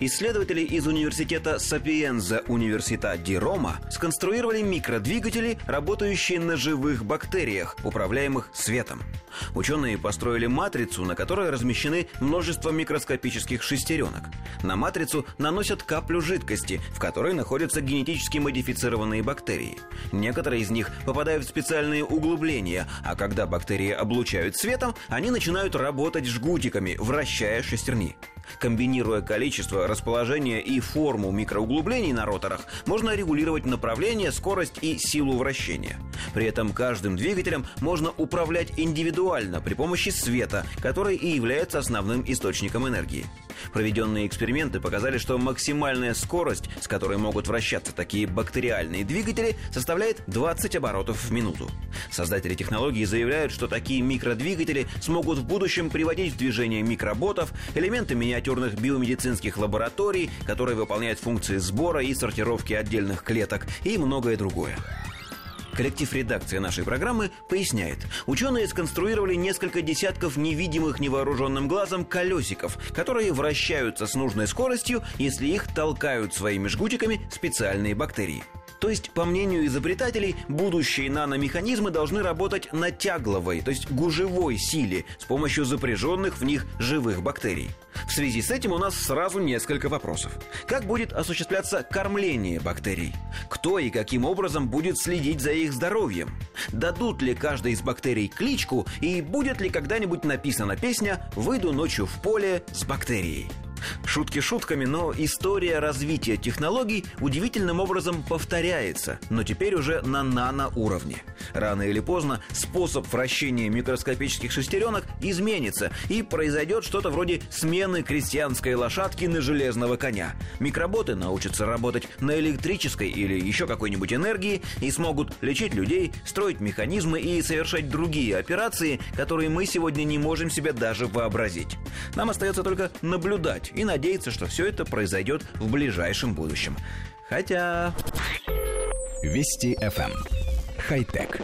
Исследователи из университета Сапиенза Университа Ди Рома сконструировали микродвигатели, работающие на живых бактериях, управляемых светом. Ученые построили матрицу, на которой размещены множество микроскопических шестеренок. На матрицу наносят каплю жидкости, в которой находятся генетически модифицированные бактерии. Некоторые из них попадают в специальные углубления, а когда бактерии облучают светом, они начинают работать жгутиками, вращая шестерни. Комбинируя количество, расположение и форму микроуглублений на роторах, можно регулировать направление, скорость и силу вращения. При этом каждым двигателем можно управлять индивидуально при помощи света, который и является основным источником энергии. Проведенные эксперименты показали, что максимальная скорость, с которой могут вращаться такие бактериальные двигатели, составляет 20 оборотов в минуту. Создатели технологии заявляют, что такие микродвигатели смогут в будущем приводить в движение микроботов, элементы миниатюрных биомедицинских лабораторий, которые выполняют функции сбора и сортировки отдельных клеток и многое другое. Коллектив редакции нашей программы поясняет. Ученые сконструировали несколько десятков невидимых невооруженным глазом колесиков, которые вращаются с нужной скоростью, если их толкают своими жгутиками специальные бактерии. То есть, по мнению изобретателей, будущие наномеханизмы должны работать на тягловой, то есть гужевой силе с помощью запряженных в них живых бактерий. В связи с этим у нас сразу несколько вопросов. Как будет осуществляться кормление бактерий? Кто и каким образом будет следить за их здоровьем? Дадут ли каждой из бактерий кличку и будет ли когда-нибудь написана песня «Выйду ночью в поле с бактерией»? Шутки шутками, но история развития технологий удивительным образом повторяется, но теперь уже на наноуровне. Рано или поздно способ вращения микроскопических шестеренок изменится, и произойдет что-то вроде смены крестьянской лошадки на железного коня. Микроботы научатся работать на электрической или еще какой-нибудь энергии и смогут лечить людей, строить механизмы и совершать другие операции, которые мы сегодня не можем себе даже вообразить. Нам остается только наблюдать и надеяться, что все это произойдет в ближайшем будущем. Хотя... Вести FM. Эм. Хай-тек.